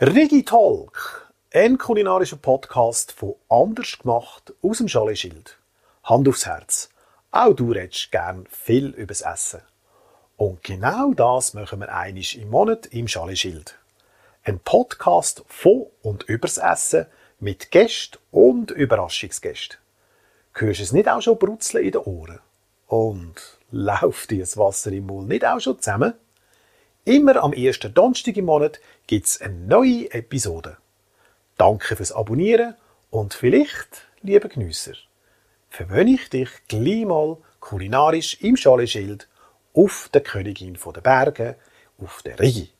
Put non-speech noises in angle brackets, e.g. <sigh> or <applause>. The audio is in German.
Rigi Talk, ein kulinarischer Podcast von Anders gemacht aus dem Chalet-Schild. Hand aufs Herz. Auch du redest gern viel übers Essen. Und genau das machen wir einisch im Monat im Chalet-Schild. Ein Podcast von und übers Essen mit Gästen und Überraschungsgästen. Hörst es nicht auch schon brutzeln in den Ohren? Und <laughs> läuft dir das Wasser im Mund nicht auch schon zusammen? Immer am ersten Donnerstag im Monat gibt's eine neue Episode. Danke fürs Abonnieren und vielleicht, liebe Genüsser, verwöhne ich dich gleich mal kulinarisch im Schaleschild auf der Königin der Berge, auf der Rigi.